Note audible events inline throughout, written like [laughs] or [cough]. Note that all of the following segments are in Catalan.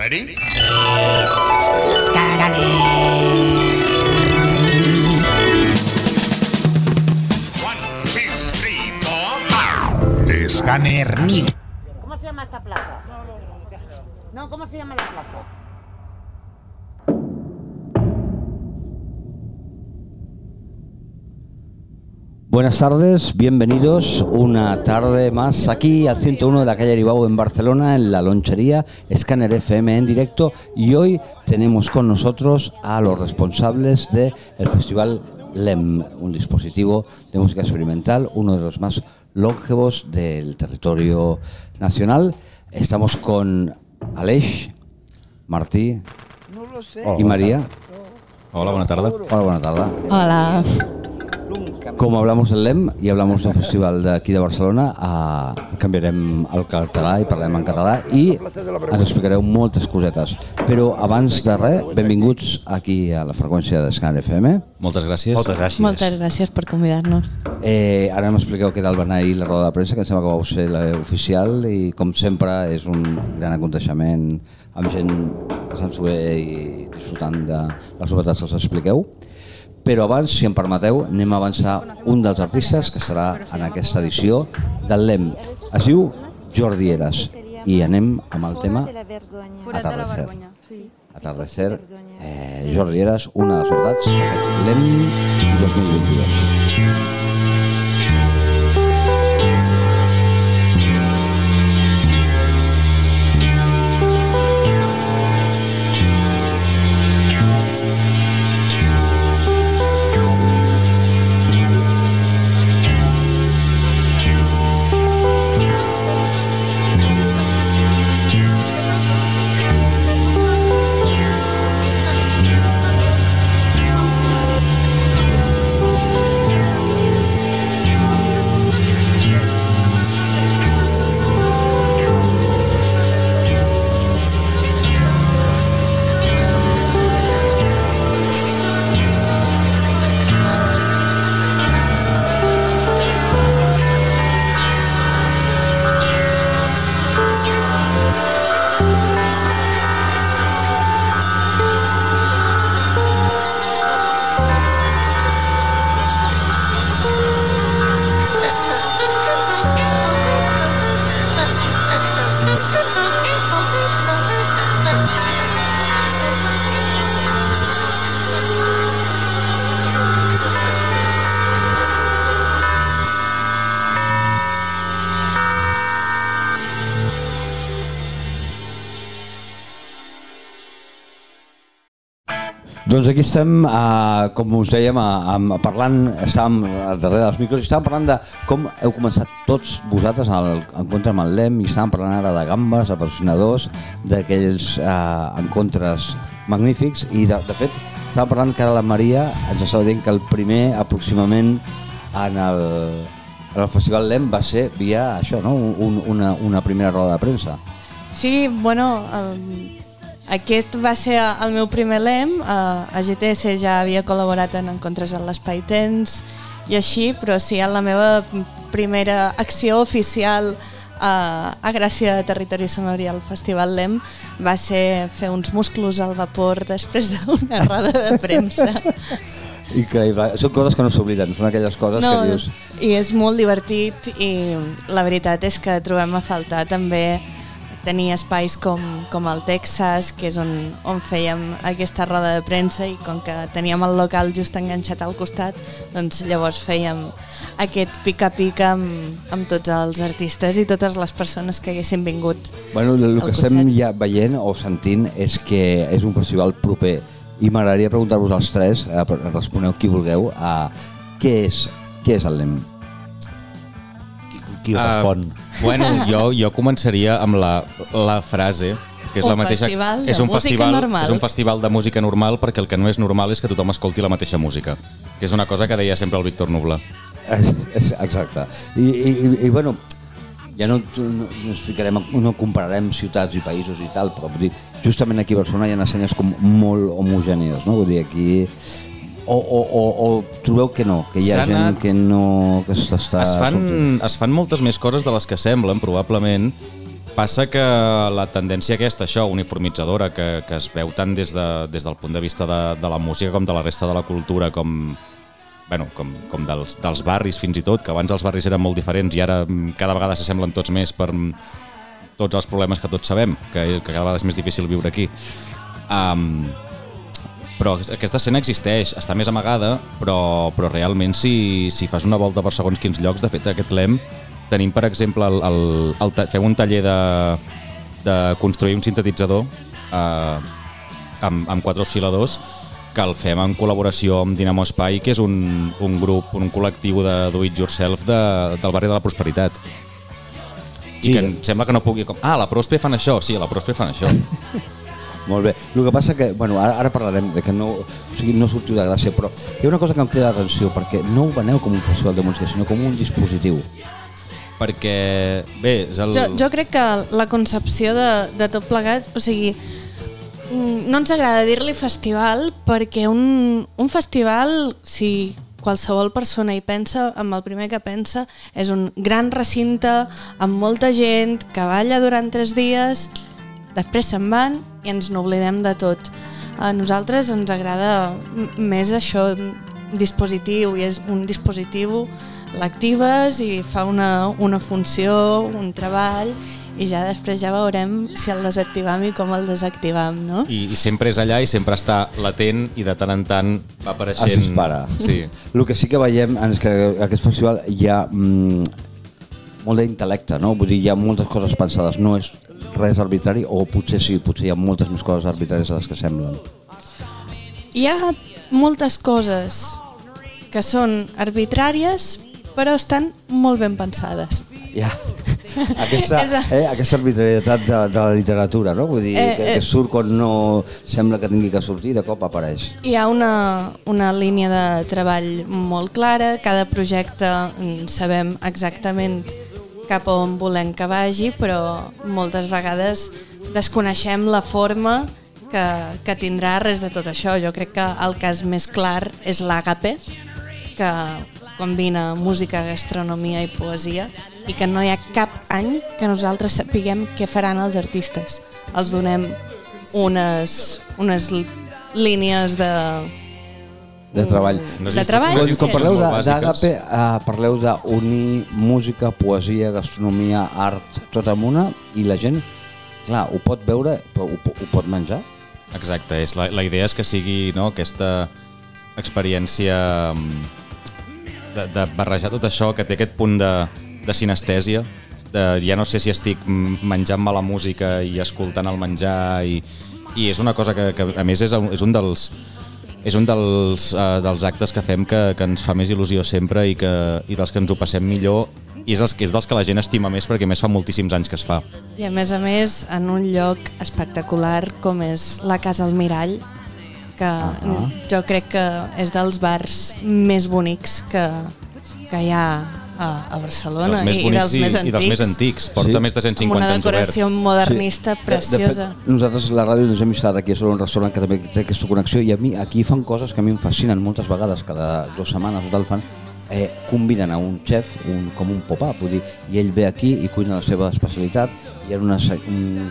Ready? One, two, three, four. Escáner New. ¿Cómo se llama esta plaza? No, ¿cómo se llama la plaza? Buenas tardes, bienvenidos una tarde más aquí al 101 de la calle Aribau en Barcelona, en la lonchería Scanner FM en directo y hoy tenemos con nosotros a los responsables del Festival LEM, un dispositivo de música experimental, uno de los más longevos del territorio nacional. Estamos con Aleix, Martí y María. Hola, bona tarda. Hola, buena tarde. Hola. Como hablamos del LEM y hablamos del festival d'aquí de Barcelona, eh, canviarem el català i parlem en català i ens explicareu moltes cosetes. Però abans de res, benvinguts aquí a la freqüència d'Escan FM. Moltes gràcies. Moltes gràcies. Moltes gràcies per convidar-nos. Eh, ara m'expliqueu què tal va anar ahir la roda de premsa, que em sembla que vau ser l'oficial i com sempre és un gran aconteixement amb gent passant-s'ho bé i disfrutant de les novetats que us expliqueu. Però abans, si em permeteu, anem a avançar un dels artistes que serà en aquesta edició del LEM. Es diu Jordi Eras i anem amb el tema Atardecer. Atardecer, eh, Jordi Eras, una de les d'aquest LEM 2022. Doncs aquí estem, uh, com us dèiem, uh, um, parlant, estàvem darrere dels micros i estàvem parlant de com heu començat tots vosaltres al encontre amb el LEM i estàvem parlant ara de gambes, de patrocinadors, d'aquells uh, encontres magnífics i de, de fet estàvem parlant que ara la Maria ens estava dient que el primer aproximament en el, en el Festival LEM va ser via això, no? Un, una, una primera roda de premsa. Sí, bueno, el, aquest va ser el meu primer LEM. A, a GTS ja havia col·laborat en encontres en l'Espai Tens i així, però sí, en la meva primera acció oficial a, a Gràcia de Territori Sonor i al Festival LEM va ser fer uns musclos al vapor després d'una [laughs] roda de premsa. Increïble. Són coses que no s'obliden, són aquelles coses No, que dius... I és molt divertit i la veritat és que trobem a faltar també tenir espais com, com el Texas, que és on, on fèiem aquesta roda de premsa i com que teníem el local just enganxat al costat, doncs llavors fèiem aquest pica-pica amb, amb tots els artistes i totes les persones que haguessin vingut. Bueno, el, que estem ja veient o sentint és que és un festival proper i m'agradaria preguntar-vos als tres, eh, responeu qui vulgueu, a què és, què és el LEM? Qui Ah, respon? Bueno, jo, jo començaria amb la, la frase que és Un la mateixa festival de és un música festival normal. és un festival de música normal perquè el que no és normal és que tothom escolti la mateixa música que és una cosa que deia sempre el Víctor Nubla És, és, exacte. I, i, i, i bueno, ja no, no, no, ficarem, no compararem ciutats i països i tal, però vull dir, justament aquí a Barcelona hi ha escenes com molt homogènies, no? Vull dir, aquí... O, o, o, o trobeu que no, que hi ha gent anat- que no... que es fan, sortint? es fan moltes més coses de les que semblen probablement Passa que la tendència aquesta, això, uniformitzadora, que, que es veu tant des, de, des del punt de vista de, de la música com de la resta de la cultura, com, bueno, com, com dels, dels barris fins i tot, que abans els barris eren molt diferents i ara mm, cada vegada s'assemblen tots més per mm, tots els problemes que tots sabem, que, que cada vegada és més difícil viure aquí. Um, però aquesta escena existeix, està més amagada, però, però realment si, si fas una volta per segons quins llocs, de fet aquest lem tenim per exemple el, el, el, fem un taller de, de construir un sintetitzador eh, amb, amb quatre oscil·ladors que el fem en col·laboració amb Dinamo Espai, que és un, un grup, un col·lectiu de do it yourself de, del barri de la Prosperitat. I Sí. que em sembla que no pugui... Com, ah, la Prospe fan això? Sí, la Prospe fan això. [laughs] Molt bé. El que passa que, bueno, ara, ara parlarem de que no, o sigui, no sortiu de gràcia, però hi ha una cosa que em crida l'atenció, perquè no ho veneu com un festival de música, sinó com un dispositiu. Perquè, bé, és el... Jo, jo crec que la concepció de, de tot plegat, o sigui, mm, no ens agrada dir-li festival perquè un, un festival, si qualsevol persona hi pensa, amb el primer que pensa, és un gran recinte amb molta gent que balla durant tres dies, després se'n van i ens n'oblidem de tot. A nosaltres ens agrada més això, dispositiu, i és un dispositiu l'actives i fa una, una funció, un treball i ja després ja veurem si el desactivam i com el desactivam, no? I, I sempre és allà i sempre està latent i de tant en tant va apareixent... Es dispara. Sí. El que sí que veiem és que a aquest festival hi ha mm, molt d'intel·lecte, no? Vull dir, hi ha moltes coses pensades, no és res arbitrari, o potser sí, potser hi ha moltes més coses arbitràries de les que semblen. Hi ha moltes coses que són arbitràries però estan molt ben pensades. Ja. [laughs] Aquesta, eh, aquesta arbitrarietat de, de la literatura, no? Vull dir, Eh, que, eh. que surt quan no sembla que tingui que sortir, de cop apareix. Hi ha una, una línia de treball molt clara, cada projecte mm, sabem exactament cap a on volem que vagi, però moltes vegades desconeixem la forma que, que tindrà res de tot això. Jo crec que el cas més clar és l'Àgape, que combina música, gastronomia i poesia i que no hi ha cap any que nosaltres sapiguem què faran els artistes. Els donem unes, unes línies de, De treball. Unes de treball. Quan, quan parleu d'Àgape, uh, parleu d'unir música, poesia, gastronomia, art, tot en una, i la gent, clar, ho pot veure, però ho, ho pot menjar? Exacte, és la, la idea és que sigui no, aquesta experiència mm, de, de barrejar tot això, que té aquest punt de, de sinestèsia, de, ja no sé si estic mm, menjant-me la música i escoltant el menjar, i, i és una cosa que, que a més és, és un dels és un dels, uh, dels actes que fem que, que ens fa més il·lusió sempre i, que, i dels que ens ho passem millor i és, els, que és dels que la gent estima més perquè més fa moltíssims anys que es fa. I a més a més, en un lloc espectacular com és la Casa Almirall, que jo crec que és dels bars més bonics que, que hi ha a, a Barcelona dels més i, i dels més i, antics. i dels més antics. Porta Sí. més de 150 amb una anys obert. decoració modernista Sí. preciosa. De, de fet, nosaltres, la ràdio, ens hem instal·lat aquí a sobre un restaurant que també té aquesta connexió i a mi aquí fan coses que a mi em fascinen moltes vegades, cada dues setmanes o tal fan, eh, conviden a un xef un, com un pop-up, vull dir, i ell ve aquí i cuina la seva especialitat, hi ha unes un,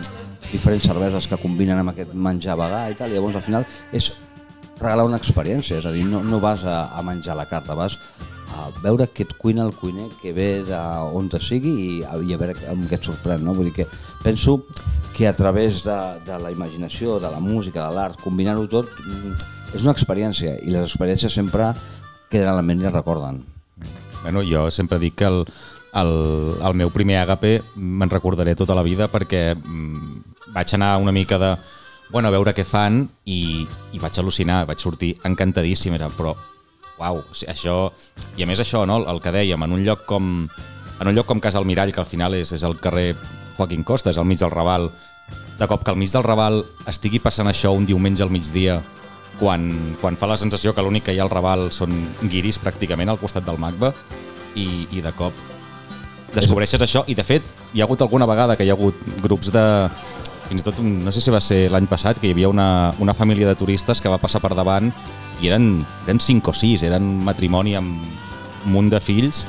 diferents cerveses que combinen amb aquest menjar vegà i tal, i llavors al final és regalar una experiència, és a dir, no, no vas a, a menjar la carta, vas a veure què et cuina el cuiner que ve d'on te sigui i, i a veure amb què et sorprèn, no? Vull dir que penso que a través de, de la imaginació, de la música, de l'art, combinar-ho tot, mm, és una experiència i les experiències sempre queden a la ment i recorden. Bueno, jo sempre dic que el, el, el meu primer agape me'n recordaré tota la vida perquè mm, vaig anar una mica de bueno, a veure què fan i, i vaig al·lucinar, vaig sortir encantadíssim, era, però uau, això... I a més això, no, el que dèiem, en un lloc com, en un lloc com Casa Almirall, que al final és, és el carrer Joaquín Costa, és al mig del Raval, de cop que al mig del Raval estigui passant això un diumenge al migdia, quan, quan fa la sensació que l'únic que hi ha al Raval són guiris pràcticament al costat del MACBA i, i de cop descobreixes això i de fet hi ha hagut alguna vegada que hi ha hagut grups de fins i tot, no sé si va ser l'any passat, que hi havia una, una família de turistes que va passar per davant i eren, eren cinc o sis, eren un matrimoni amb un munt de fills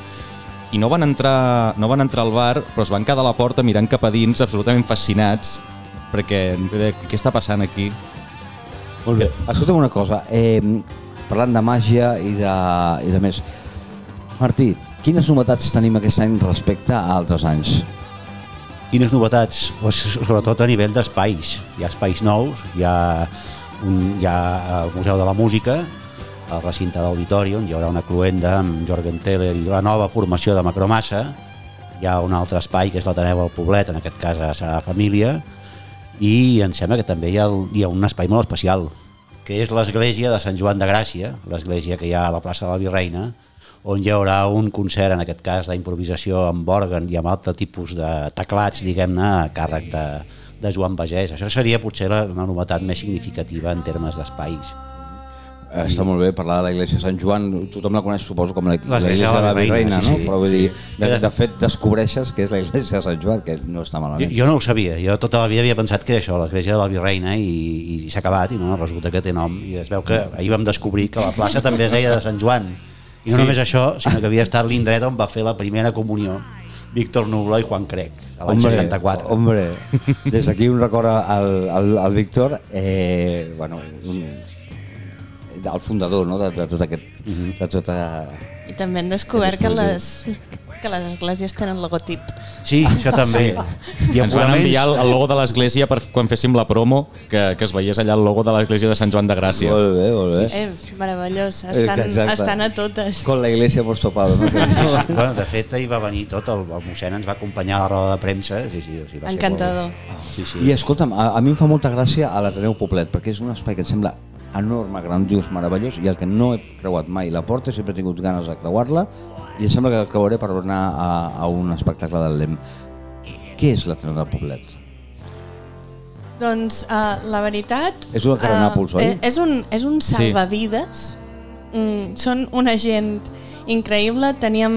i no van, entrar, no van entrar al bar, però es van quedar a la porta mirant cap a dins, absolutament fascinats, perquè què està passant aquí? Molt bé. Escolta'm una cosa, eh, parlant de màgia i de, i de més. Martí, quines novetats tenim aquest any respecte a altres anys? Quines novetats? Pues, sobretot a nivell d'espais. Hi ha espais nous, hi ha, un, hi ha el Museu de la Música, al recinte on hi haurà una cluenda amb Jorgen Teller i la nova formació de Macromassa. Hi ha un altre espai que és l'Ateneu al Poblet, en aquest cas Sagrada Família, i em sembla que també hi ha, hi ha un espai molt especial, que és l'església de Sant Joan de Gràcia, l'església que hi ha a la plaça de la Virreina, on hi haurà un concert, en aquest cas d'improvisació amb òrgan i amb altre tipus de teclats, diguem-ne, a càrrec de, de Joan Bagès. Això seria potser la, una novetat més significativa en termes d'espais. Eh, Està molt bé parlar de la Iglesia de Sant Joan, tothom la coneix suposo com la Iglesia de la Virreina, sí, no? sí, Però vull sí. dir, de, de fet descobreixes que és la Iglesia de Sant Joan, que no està Jo, malament. jo no ho sabia, jo tota la vida havia pensat que era això, l'església de la Virreina i, i s'ha acabat i no, resulta que té nom i es veu que ahir vam descobrir que la plaça també es deia de Sant Joan i no Sí. només això, sinó que havia estat l'indret on va fer la primera comunió Víctor Nublo i Juan Crec a l'any 64 hombre, [laughs] des d'aquí un record al, al, al Víctor, eh, bueno, un, el fundador no? de, de tot aquest... Mhm. de tota... I també hem descobert que les, que les esglésies tenen logotip. Sí, això també i Ens van enviar el, logo de l'església per quan féssim la promo, que, que es veiés allà el logo de l'església de Sant Joan de Gràcia. Molt bé, molt bé. Eh, meravellós, estan, Exacte. estan a totes. Con la iglesia hemos topado, no? Bueno, de fet, ahir va venir tot, el, el mossèn ens va acompanyar a la roda de premsa. Sí, sí, o sigui, va ser Encantador. Molt... Sí, sí. I escolta'm, a, a mi em fa molta gràcia a l'Ateneu Poblet, perquè és un espai que em sembla enorme, grandiós, meravellós, i el que no he creuat mai la porta, sempre he tingut ganes de creuar-la, i em sembla que creuaré per anar a, a un espectacle del LEM. Què és l'Ateneu del Poblet? Doncs uh, la veritat... És una cara a Nàpols, oi? eh, És un, és un salvavides. Mm, són una gent increïble. Teníem,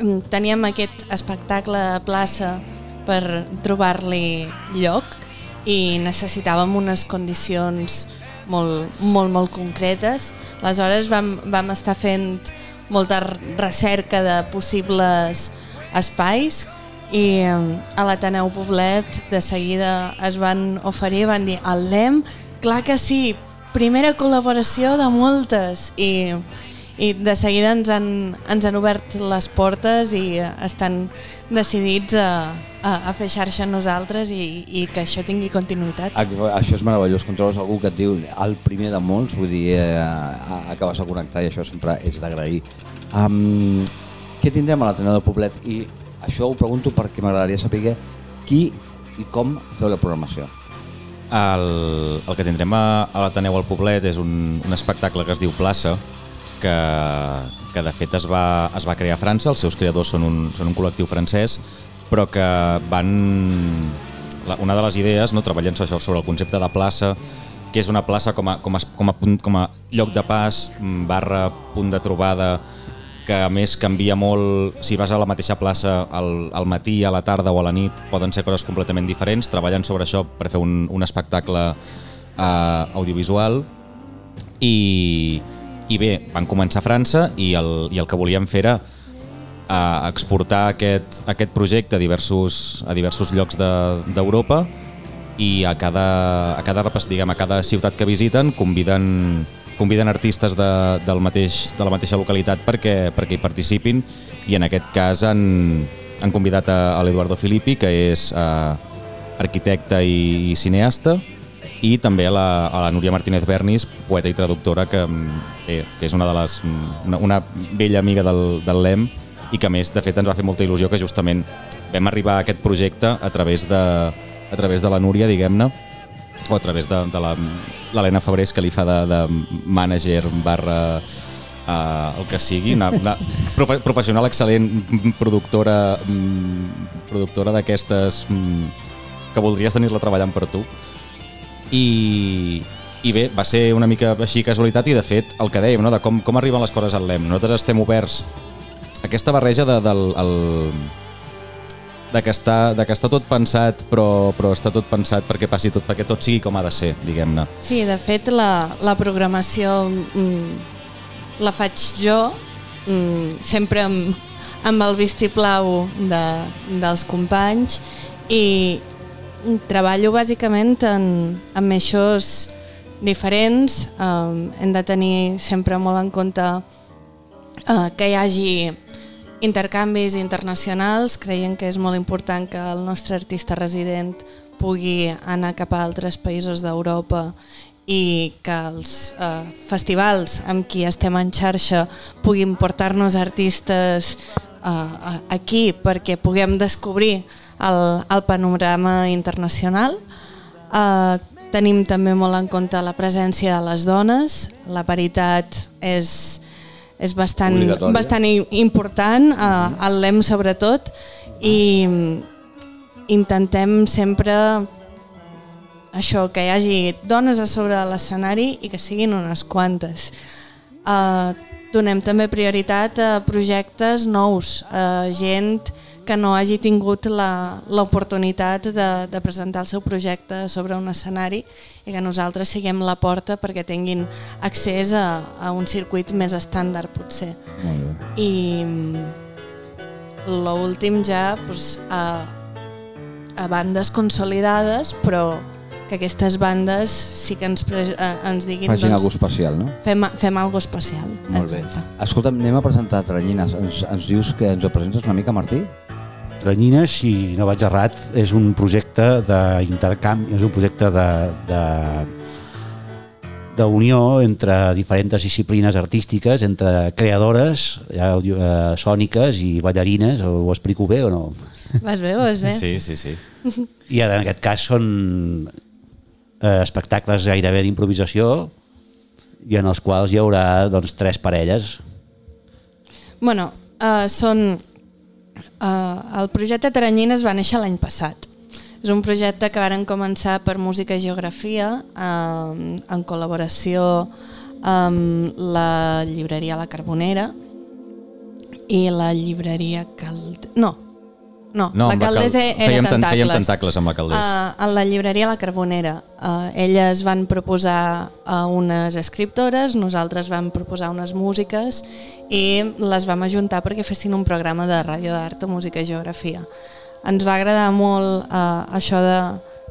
mm, teníem aquest espectacle a plaça per trobar-li lloc i necessitàvem unes condicions molt, molt, molt concretes. Aleshores vam, vam estar fent molta recerca de possibles espais i eh, a l'Ateneu Poblet de seguida es van oferir, van dir el LEM, clar que sí, primera col·laboració de moltes i, i de seguida ens han, ens han obert les portes i eh, estan decidits a, a, a fer xarxa amb nosaltres i, i que això tingui continuïtat. Això és meravellós, quan trobes algú que et diu el primer de molts, vull dir, eh, a- acabes de connectar i això sempre és d'agrair. Um, què tindrem a l'Ateneu del Poblet? I això ho pregunto perquè m'agradaria saber qui i com feu la programació. El, el que tindrem a, a l'Ateneu al Poblet és un, un espectacle que es diu Plaça, que, que de fet es va, es va crear a França, els seus creadors són un, són un col·lectiu francès, però que van... Una de les idees, no, treballant això, sobre el concepte de plaça, que és una plaça com a, com a, com a, punt, com a lloc de pas, mm, barra punt de trobada, que a més canvia molt, si vas a la mateixa plaça al, al matí, a la tarda o a la nit, poden ser coses completament diferents, treballant sobre això per fer un, un espectacle eh, audiovisual. I, i bé, van començar a França i el, i el que volíem fer era a exportar aquest, aquest projecte a diversos, a diversos llocs de- d'Europa de, i a cada, a, cada, diguem, a cada ciutat que visiten conviden, conviden artistes de, del mateix, de la mateixa localitat perquè, perquè hi participin i en aquest cas han, han convidat a, a l'Eduardo Filippi que és eh, arquitecte i, i cineasta i també a la, a la Núria Martínez Bernis, poeta i traductora, que, mm, bé, que és una de les mm, una, una vella amiga del, del LEM i que més, de fet, ens va fer molta il·lusió que justament vam arribar a aquest projecte a través de, a través de la Núria, diguem-ne, o a través de, de l'Helena Fabrés, que li fa de, de mànager barra uh, el que sigui, una, una profe professional excel·lent, mm, productora, productora d'aquestes que voldries tenir-la treballant per tu. I, i bé, va ser una mica així casualitat i de fet el que dèiem, no? de com, com arriben les coses al LEM. Nosaltres estem oberts aquesta barreja de, del, el, de, que està, de que està tot pensat però, però està tot pensat perquè passi tot, perquè tot sigui com ha de ser, diguem-ne. Sí, de fet la, la programació mm, la faig jo mm, sempre amb, amb el vistiplau de, dels companys i treballo bàsicament en, amb eixos diferents. Um, hem de tenir sempre molt en compte uh, que hi hagi intercanvis internacionals. Creiem que és molt important que el nostre artista resident pugui anar cap a altres països d'Europa i que els eh, festivals amb qui estem en xarxa puguin portar-nos artistes eh, aquí perquè puguem descobrir el, el panorama internacional. Eh, tenim també molt en compte la presència de les dones, la paritat és, és bastant, bastant important, eh, el LEM sobretot, i intentem sempre això, que hi hagi dones a sobre l'escenari i que siguin unes quantes. Uh, donem també prioritat a projectes nous, a gent que no hagi tingut la- l'oportunitat de, de presentar el seu projecte sobre un escenari i que nosaltres siguem la porta perquè tinguin accés a, a un circuit més estàndard potser. Molt bé. I l'últim ja pues, a, a bandes consolidades, però que aquestes bandes sí que ens, pre- eh, ens diguin Facin doncs, alguna especial, no? fem, fem alguna especial. Molt bé. Exacte. Escolta'm, anem a presentar Tranyines. Ens, ens dius que ens ho presentes una mica, Martí? Tranyines, si no vaig errat, és un projecte d'intercanvi, és un projecte de, de, d'unió entre diferents disciplines artístiques, entre creadores ja, audio- eh, sòniques i ballarines, ho, ho explico bé o no? Vas bé, vas bé? Sí, sí, sí. [laughs] I en aquest cas són eh, espectacles gairebé d'improvisació i en els quals hi haurà doncs, tres parelles. Bueno, uh, són... Uh, el projecte Taranyines va néixer l'any passat. És un projecte que varen començar per Música i Geografia uh, en col·laboració amb la llibreria La Carbonera i la llibreria Cald... No, no, No, la la cal- Caldesa era fèiem Tentacles. fèiem tentacles amb la Caldés. Uh, a la llibreria La Carbonera. Uh, elles van proposar a unes escriptores, nosaltres vam proposar unes músiques i les vam ajuntar perquè fessin un programa de ràdio d'art, música i geografia. Ens va agradar molt uh, això de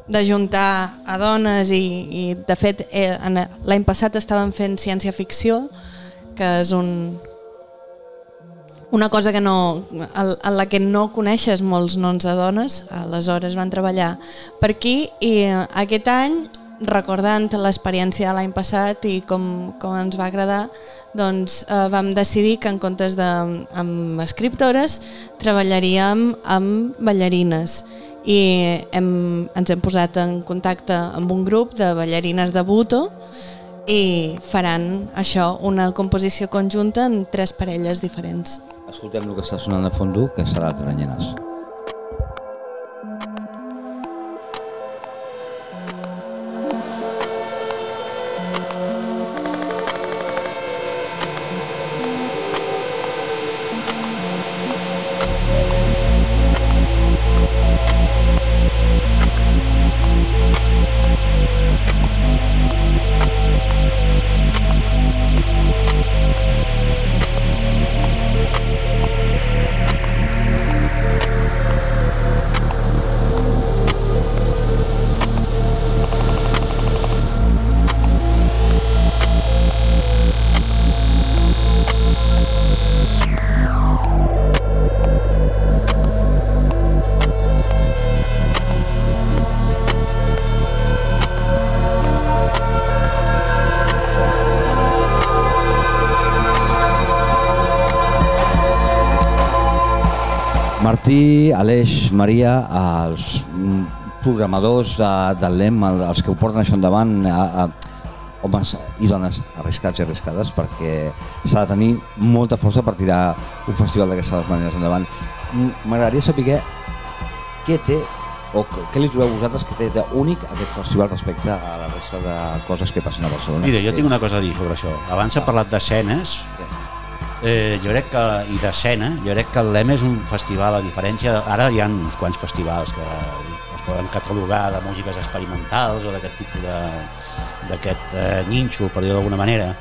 d'ajuntar a dones i, i de fet eh, l'any passat estaven fent ciència-ficció que és un, una cosa que no, en la que no coneixes molts noms de dones, aleshores van treballar per aquí i eh, aquest any, recordant l'experiència de l'any passat i com, com ens va agradar, doncs eh, vam decidir que en comptes de amb escriptores treballaríem amb ballarines i hem, ens hem posat en contacte amb un grup de ballarines de Buto i faran això, una composició conjunta en tres parelles diferents. Escoltem el que està sonant de fons, que serà Tranyines. Martí, Aleix, Maria, els mm, programadors de, del LEM, el- els que ho porten això endavant, a, a, homes i dones arriscats i arriscades, perquè s'ha de tenir molta força per tirar un festival d'aquestes maneres endavant. M'agradaria saber què té o què li trobeu vosaltres que té d'únic aquest festival respecte a la resta de coses que passen a Barcelona. Mira, jo tinc una cosa a dir sobre això. Abans s'ha parlat d'escenes, eh, jo crec que, i d'escena, jo crec que el LEM és un festival, a diferència, ara hi ha uns quants festivals que els poden catalogar de músiques experimentals o d'aquest tipus de d'aquest eh, ninxo, per dir-ho d'alguna manera.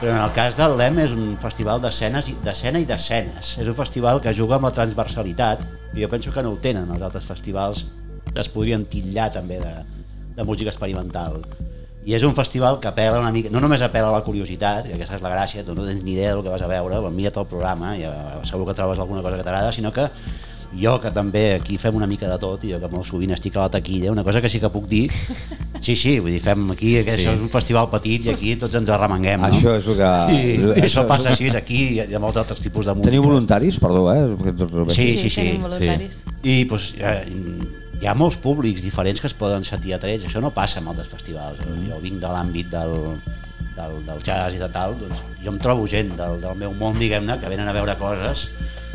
Però en el cas del LEM és un festival d'escenes i d'escena i d'escenes. És un festival que juga amb la transversalitat i jo penso que no ho tenen els altres festivals es podrien titllar també de, de música experimental i és un festival que apela una mica, no només apela a la curiositat, que aquesta és la gràcia, tu no tens ni idea del que vas a veure, mira't el programa, i segur que trobes alguna cosa que t'agrada, sinó que jo que també aquí fem una mica de tot i jo que molt sovint estic a la taquilla una cosa que sí que puc dir [laughs] sí, sí, vull dir, fem aquí, que Sí. això és un festival petit i aquí tots ens arremanguem no? Això és el que... I, i això això- passa així, aquí hi ha molts altres tipus de música Teniu voluntaris? Perdó, eh? Sí, sí, sí. tenim voluntaris. i doncs, eh, hi ha molts públics diferents que es poden sentir atrets, això no passa en altres festivals, jo vinc de l'àmbit del, del, del jazz i de tal, doncs jo em trobo gent del, del meu món, diguem-ne, que venen a veure coses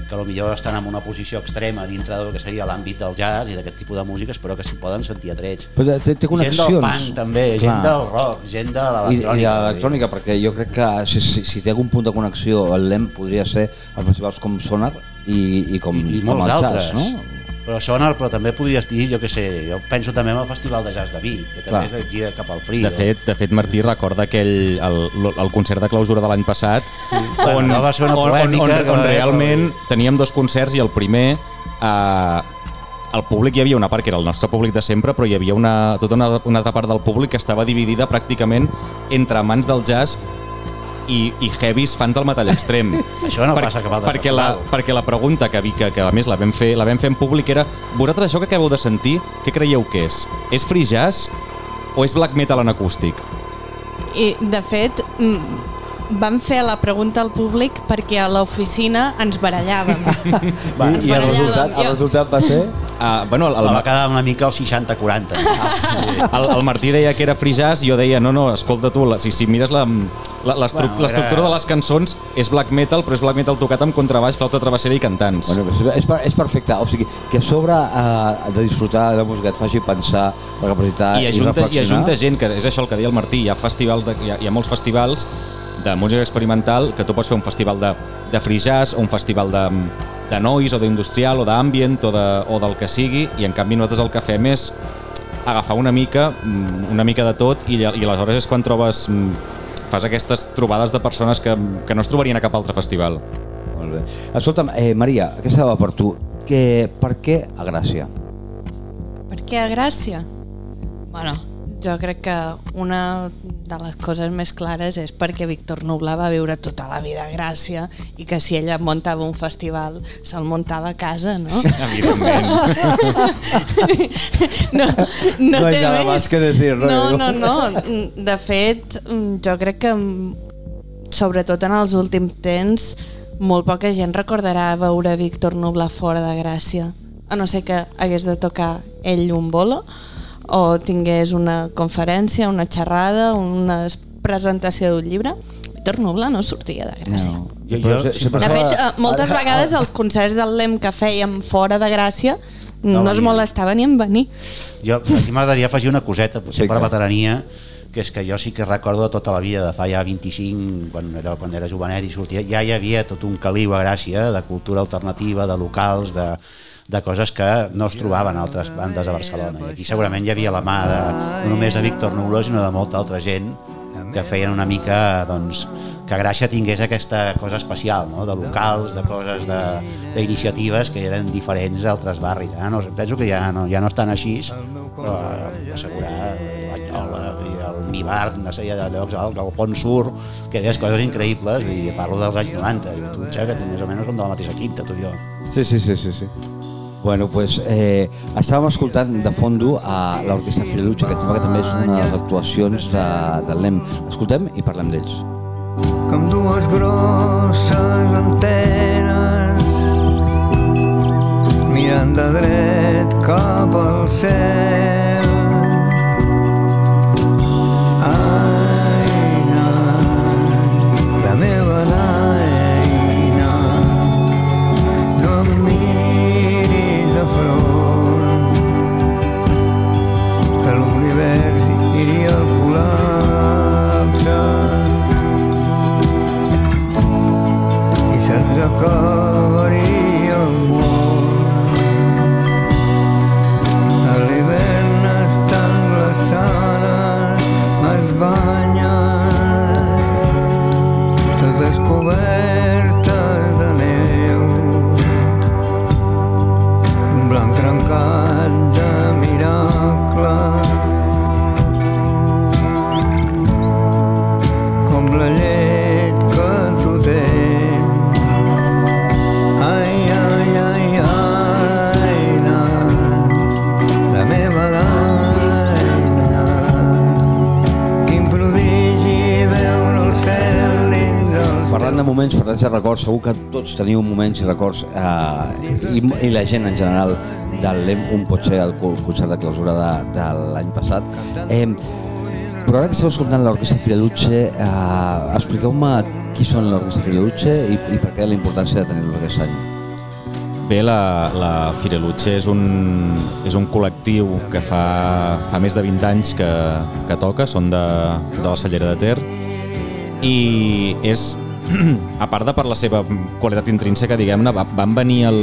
que potser estan en una posició extrema dintre del que seria l'àmbit del jazz i d'aquest tipus de músiques, però que s'hi poden sentir atrets. Però té, té Gent connexions. del punk també, Clar. gent del rock, gent de I, i l'electrònica. l'electrònica, perquè jo crec que si, si, si té algun punt de connexió el LEM podria ser els festivals com Sonar i, i com, i, i com el altres. jazz, no? Però Sonar, però també podries dir, jo que sé, jo penso també en el Festival de Jazz de Vic, que també Clar. és d'aquí cap al Fri. De fet, de fet, Martí recorda aquell, el, el concert de clausura de l'any passat on, Bueno, va ser una on, on, on, on realment teníem dos concerts i el primer eh, al públic hi havia una part que era el nostre públic de sempre però hi havia una, tota una, una altra part del públic que estava dividida pràcticament entre amants del jazz i, i heavies fans del metall extrem. [laughs] Això no passa a cap altre perquè la, perquè la pregunta que, vi- que, que a més la vam, fer, la vam fer en públic era vosaltres això que acabeu de sentir, què creieu que és? És free jazz o és black metal en acústic? I, de fet, mm, vam fer la pregunta al públic perquè a l'oficina ens barallàvem. [laughs] Va, Ens I el barallàvem. resultat, el Jo- resultat va ser... Uh, bueno, el, el va el, quedar una mica al 60-40. [laughs] el, el Martí deia que era jazz i jo deia, no, no, escolta tu, la, si, si mires la- la- l'estru- Bueno, l'estructura era- de les cançons és black metal, però és black metal tocat amb contrabaix, flauta travessera i cantants. Bueno, és, és, per- és perfecte, o sigui, que a sobre eh, de disfrutar de la música et faci pensar, recapacitar I i, ajunta, i reflexionar. ajunta gent, que és això el que deia el Martí, hi ha, festivals de, hi ha, hi ha molts festivals de música experimental que tu pots fer un festival de, de free jazz o un festival de, de noise o d'industrial o d'ambient o, de, o del que sigui i en canvi nosaltres el que fem és agafar una mica mm, una mica de tot i, i aleshores és quan trobes mm, fas aquestes trobades de persones que, que no es trobarien a cap altre festival. Molt bé. Escolta'm, eh, Maria, aquesta va per tu. Que, per què a Gràcia? Per què a Gràcia? Bueno, jo crec que una de les coses més clares és perquè Víctor Nubla va viure tota la vida a Gràcia i que si ella muntava un festival se'l muntava a casa, no? Evidentment. [laughs] no, no, No hay té nada més. más que decir, no? No, no, no. De fet, jo crec que sobretot en els últims temps molt poca gent recordarà veure Víctor Nubla fora de Gràcia a no ser que hagués de tocar ell un bolo o tingués una conferència, una xerrada, una presentació d'un llibre. Víctor Nubla no sortia de Gràcia. No. Jo- jo- De fet, eh, moltes vegades els concerts del LEM que fèiem fora de Gràcia no, No es molestava ni en venir. Jo, aquí m'agradaria afegir una coseta, potser Sí, per veterania, que és que jo sí que recordo tota la vida, de fa ja 25, quan era, quan era jovenet i sortia, ja hi havia tot un caliu a Gràcia de cultura alternativa, de locals, de, de coses que no es trobaven a altres bandes a Barcelona. I aquí segurament hi havia la mà de, no només de Víctor Nulo, sinó de molta altra gent que feien una mica doncs, que Gràcia tingués aquesta cosa especial, no? de locals, de coses, de- d'iniciatives que eren diferents d'altres barris. Ah, no, penso que ja no, ja no estan així, però eh, assegurar l'Anyola, el Mibar, una sèrie de llocs, el, el Pont Sur, que deies coses increïbles, i parlo dels anys 90, i tu, que més o menys som de la mateixa quinta, tu i jo. Sí, sí, sí, sí, sí. Bueno, pues, eh, estàvem escoltant de fondo a l'Orquestra Firelucha, que em sembla que també és una de les actuacions de, del NEM. Escoltem i parlem d'ells. com dues grosses moments, parlem de records, segur que tots teniu moments i records, eh, i, i la gent en general, del LEM, un pot ser el co- concert de clausura de, de l'any passat. Eh, però ara que esteu escoltant l'Orquestra Fireluche, eh, expliqueu-me qui són l'Orquestra Fireluche i, i per què la importància de tenir-los aquest any. Bé, la, la Fireluche és un, és un col·lectiu que fa, fa més de 20 anys que, que toca, són de, de la Cellera de Ter, i és, [clears throat] a part de per la seva qualitat intrínseca, diguem-ne, va- van venir el,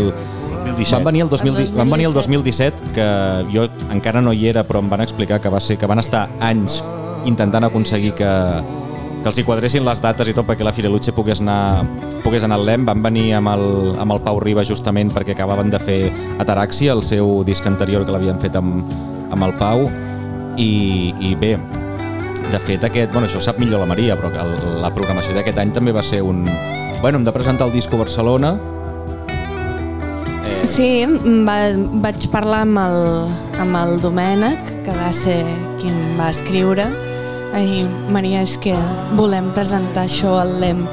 2017. van venir el, 2000, El van venir el 2017, que jo encara no hi era, però em van explicar que, va ser, que van estar anys intentant aconseguir que, que els hi quadressin les dates i tot perquè la Fireluche pogués anar, pogués anar al LEM. Van venir amb el, amb el Pau Riba justament perquè acabaven de fer Ataraxi, el seu disc anterior que l'havien fet amb, amb el Pau. I, I bé, de fet, aquest, bueno, això sap millor la Maria, però el, la programació d'aquest any també va ser un... Bueno, hem de presentar el disco Barcelona. Eh, Sí, va, vaig parlar amb el, amb el Domènec, que va ser qui em va escriure, i Maria, és que volem presentar això al LEM.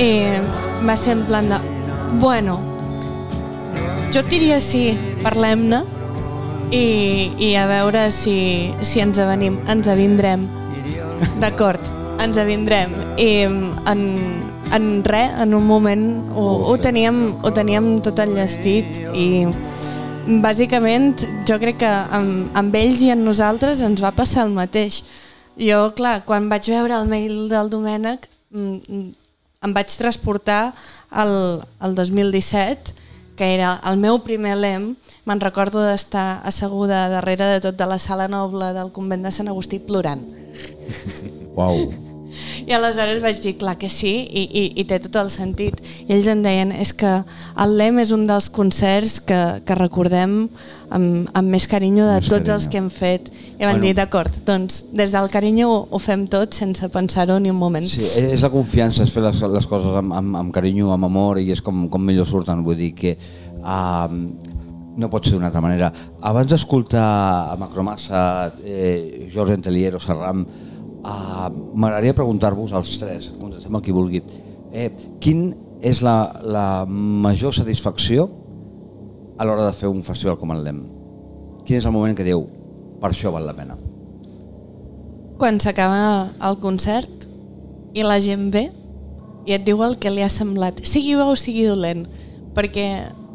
I va ser en plan de, bueno, jo diria sí, parlem-ne, i, i a veure si, si ens avenim, ens avindrem. D'acord, ens avindrem. I en, en res, en un moment, ho, ho, teníem, ho teníem tot enllestit i bàsicament jo crec que amb, amb ells i amb nosaltres ens va passar el mateix. Jo, clar, quan vaig veure el mail del Domènec mm, mm, em vaig transportar al, al 2017 que era el meu primer lem, me'n recordo d'estar asseguda darrere de tot de la sala noble del convent de Sant Agustí plorant. Uau. I aleshores vaig dir, clar que sí, i, i, i té tot el sentit. I ells em deien, és que el LEM és un dels concerts que, que recordem amb, amb més carinyo de Més tots carinyo. els que hem fet. I van Bueno. dir, d'acord, doncs des del carinyo ho, ho fem tot sense pensar-ho ni un moment. Sí, és la confiança, és fer les, les coses amb, amb, amb carinyo, amb amor i és com, com millor surten, vull dir que uh, no pot ser d'una altra manera. Abans d'escoltar a Macromassa, eh, Jorge Entelier o Serram, uh, m'agradaria preguntar-vos als tres, contestem el qui vulgui, eh, quin és la, la major satisfacció a l'hora de fer un festival com el LEM? Quin és el moment que diu, per això val la pena? Quan s'acaba el concert i la gent ve i et diu el que li ha semblat, sigui bo o sigui dolent, perquè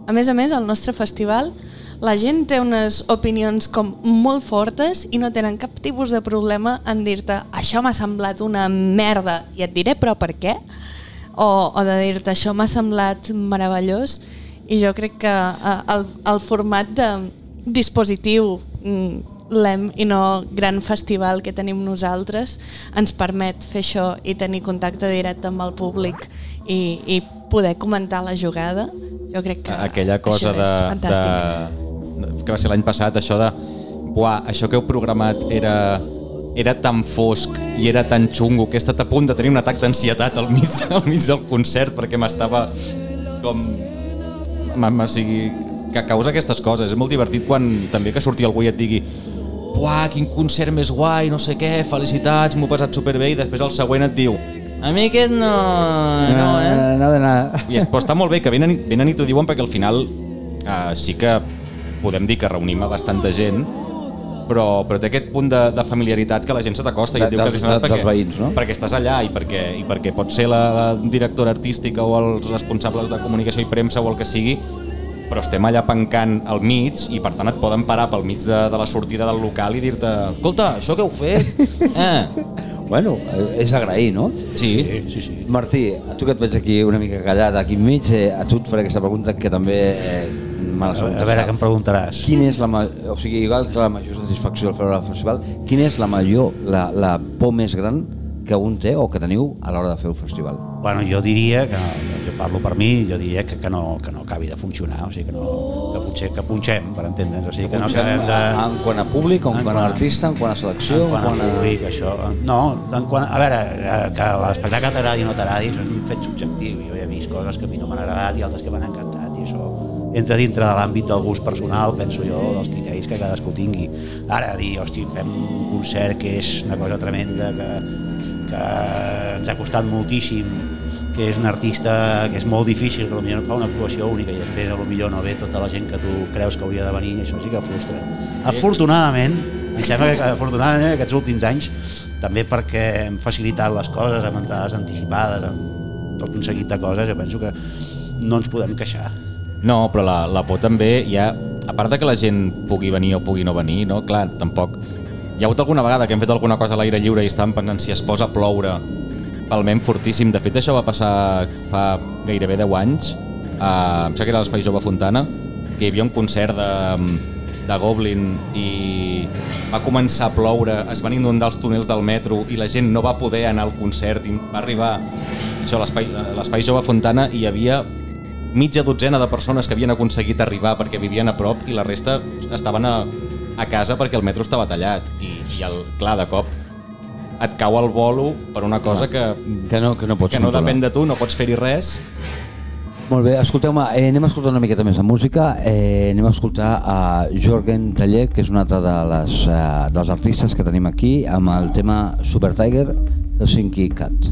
a més a més al nostre festival la gent té unes opinions com molt fortes i no tenen cap tipus de problema en dir-te això m'ha semblat una merda i et diré però per què? O, o de dir-te això m'ha semblat meravellós i jo crec que eh, el, el format de dispositiu mm, l'EM i no gran festival que tenim nosaltres ens permet fer això i tenir contacte directe amb el públic i, i poder comentar la jugada jo crec que aquella cosa de, de, que va ser l'any passat, això de buah, això que heu programat era era tan fosc i era tan xungo que he estat a punt de tenir un atac d'ansietat al mig, [laughs] al mig del concert perquè m'estava com... M o sigui, que causa aquestes coses. És molt divertit quan també que surti algú i et digui Buah, quin concert més guai, no sé què, felicitats, m'ho he passat superbé i després el següent et diu a mi aquest no, no, eh? Nada, nada. I es, però està molt bé que venen, venen i t'ho diuen perquè al final eh, sí que podem dir que reunim a bastanta gent, però, però té aquest punt de, de familiaritat que la gent se t'acosta i De- et diu que els hi sembla dels veïns, no? perquè estàs allà i perquè, i perquè pot ser la directora artística o els responsables de comunicació i premsa o el que sigui, però estem allà pencant al mig i per tant et poden parar pel mig de, de la sortida del local i dir-te escolta, això que heu fet? [laughs] Eh? Bueno, és agrair, no? Sí. Sí, sí. Martí, a tu que et veig aquí una mica callat aquí enmig, eh, a tu et faré aquesta pregunta que també eh, me la A, veure, què em preguntaràs? Quina és la, o sigui, igual que la major satisfacció al fer el festival, quina és la major, la, la por més gran que un té o que teniu a l'hora de fer un festival? Bueno, jo diria que, jo parlo per mi, jo diria que, que, no, que no acabi de funcionar, o sigui, que, no, que, potser, que punxem, per entendre'ns, o sigui, que no acabem de... En quant a públic, en, En quant a quant artista, en quant a selecció, en quant a públic, això... No, en quant, a veure, eh, que l'espectacle t'agradi o no t'agradi, això és un fet subjectiu. Jo he vist coses que a mi no m'han agradat i altres que m'han encantat, entra dintre de l'àmbit del gust personal, penso jo, dels criteris que cadascú tingui. Ara, dir, hosti, fem un concert que és una cosa tremenda, que, que ens ha costat moltíssim que és un artista que és molt difícil, que potser fa una actuació única i després potser no ve tota la gent que tu creus que hauria de venir i això sí que frustra. Afortunadament, em sembla que afortunadament aquests últims anys també perquè hem facilitat les coses amb entrades anticipades, amb tot un seguit de coses, jo penso que no ens podem queixar. No, però la, la por també hi ha... A part de que la gent pugui venir o pugui no venir, no? Clar, tampoc... Hi ha hagut alguna vegada que hem fet alguna cosa a l'aire lliure i estàvem pensant si es posa a ploure palmem fortíssim. De fet, això va passar fa gairebé 10 anys. Uh, em sembla que era l'Espai Jove Fontana, que hi havia un concert de, de Goblin i va començar a ploure, es van inundar els túnels del metro i la gent no va poder anar al concert i va arribar això, a l'Espai Jove Fontana i hi havia mitja dotzena de persones que havien aconseguit arribar perquè vivien a prop i la resta estaven a, a casa perquè el metro estava tallat i, i el, clar, de cop et cau el bolo per una cosa que, Que no, que no pots que no depèn de tu, no pots fer-hi res. Molt bé, escolteu-me, eh, anem a escoltar una miqueta més de música, eh, anem a escoltar a Jorgen Taller, que és un altre de les, eh, dels artistes que tenim aquí, amb el tema Super Tiger, Helsinki Cat.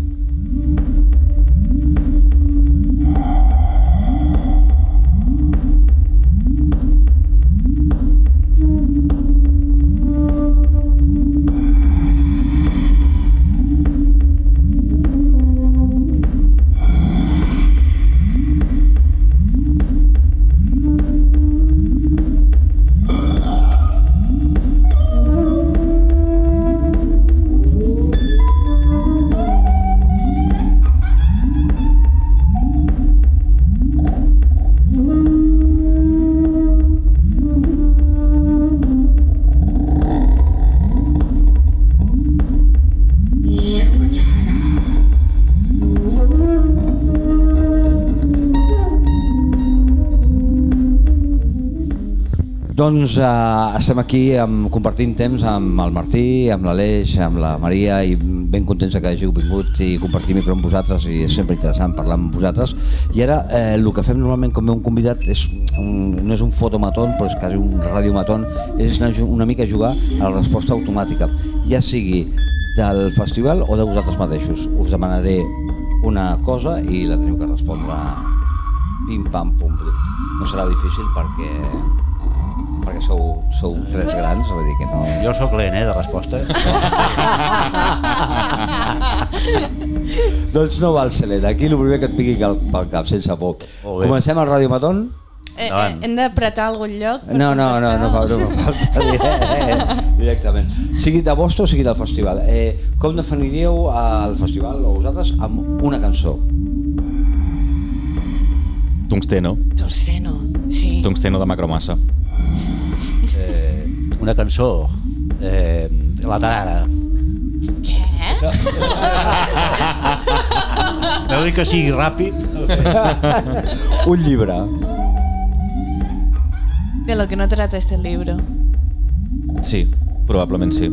Doncs eh, estem aquí amb, compartint temps amb el Martí, amb l'Aleix, amb la Maria i ben contents que hàgiu vingut i compartir micro amb vosaltres i és sempre interessant parlar amb vosaltres. I ara eh, el que fem normalment ve un convidat és un, no és un fotomaton però és quasi un radiomaton, és ju- una mica jugar a la resposta automàtica, ja sigui del festival o de vosaltres mateixos. Us demanaré una cosa i la teniu que respondre pim pam pum. No serà difícil perquè perquè sou, sou tres grans, vull dir que no... Jo sóc lent, eh, de resposta. [laughs] Doncs no val ser lent, aquí el primer que et piqui pel, pel cap, sense por. Comencem el radiomaton? Eh, eh, Endavant. hem d'apretar algun lloc per No, no, no, no, fa, contestar? no fa falta dir, [laughs] eh, [laughs] directament. Sigui de vostre o sigui del festival. Eh, com definiríeu el festival o vosaltres amb una cançó? Tungsteno. Tungsteno, sí. Tungsteno de Macromassa. Una cançó, eh, la tarara. Què? Deu dir que sigui ràpid. [laughs] Un llibre. De lo que no trata este libro. Sí, probablement sí.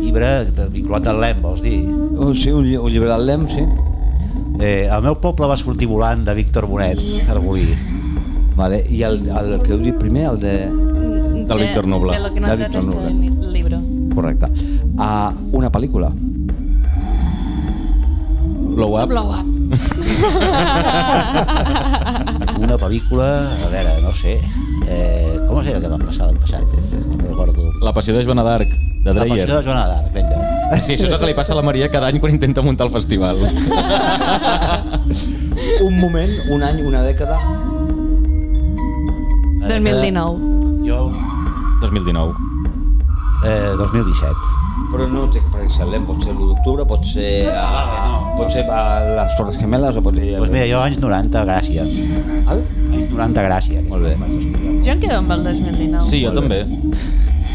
Llibre de- vinculat al lem, vols dir? Un, sí, un, lli- un llibre del Lem, sí. Eh, el meu poble va sortir volant de Víctor Bonet, Arbolí. Vale. I el, el que heu dit primer, el de... Del Víctor Nobla. De lo que no Del trata este libro. Correcte. Uh, una pel·lícula. Blow Up. Blow up. [laughs] Una pel·lícula, a veure, no sé, eh, com es deia que va passar l'any passat? Eh, No recordo. La passió de Joana d'Arc, de La Dreyer. passió de Joana d'Arc, vinga. Sí, això és el que li passa a la Maria cada any quan intenta muntar el festival. [laughs] Un moment, un any, una dècada. 2019. Jo, 2019. eh, 2017. Però no té per excel·lent, pot ser l'1 d'octubre, pot ser, a, pot ser a les Torres Gemeles o pot ser... Doncs pues mira, jo anys 90, Gràcia. Val? Anys 90, Gràcia. que és Molt bé. Jo em quedo amb el 2019. Sí, jo també.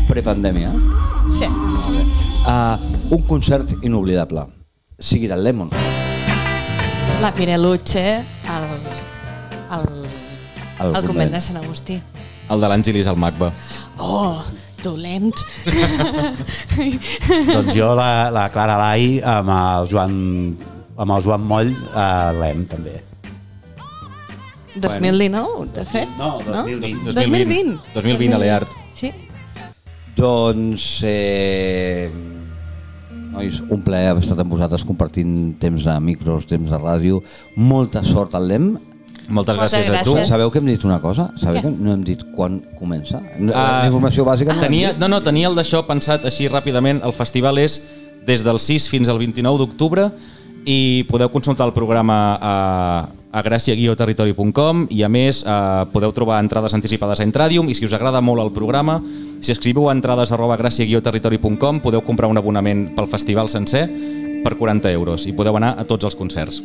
Prepandèmia. Sí. Uh, un concert inoblidable. Sigui del Lemon. La Fireluche al, al, Al convent. de Sant Agustí. El de l'Àngelis al Macba. Oh, dolents. [laughs] doncs jo la, la Clara Lai amb el Joan, amb el Joan Moll a l'EM també. 2019, de fet. No, 2020. 2020. 2020 a l'EART. Sí. Doncs... Eh, Nois, un plaer haver estat amb vosaltres compartint temps de micros, temps de ràdio. Molta sort al LEM. Moltes Moltes gràcies, a tu. gràcies. Sabeu que hem dit una cosa? Sabeu Què? que no hem dit quan comença? No, Ah, la informació bàsica no tenia, no, no, tenia el d'això pensat així ràpidament. El festival és des del 6 fins al 29 d'octubre i podeu consultar el programa a, a gràcia-territori.com i a més eh, podeu trobar entrades anticipades a Entradium i si us agrada molt el programa, si escriviu a entrades arroba gràcia-territori.com podeu comprar un abonament pel festival sencer per 40 euros i podeu anar a tots els concerts.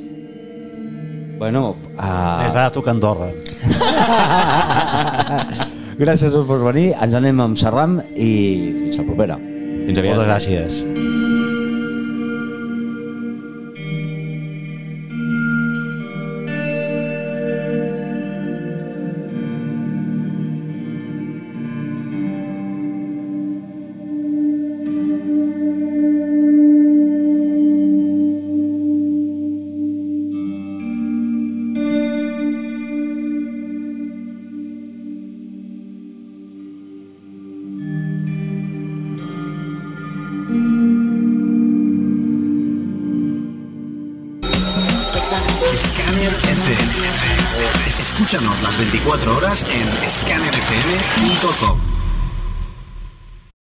Bueno, Més uh, barat que Andorra. [laughs] gràcies a tots per venir. Ens anem amb Serram i fins la propera. Fins aviat. Moltes gràcies.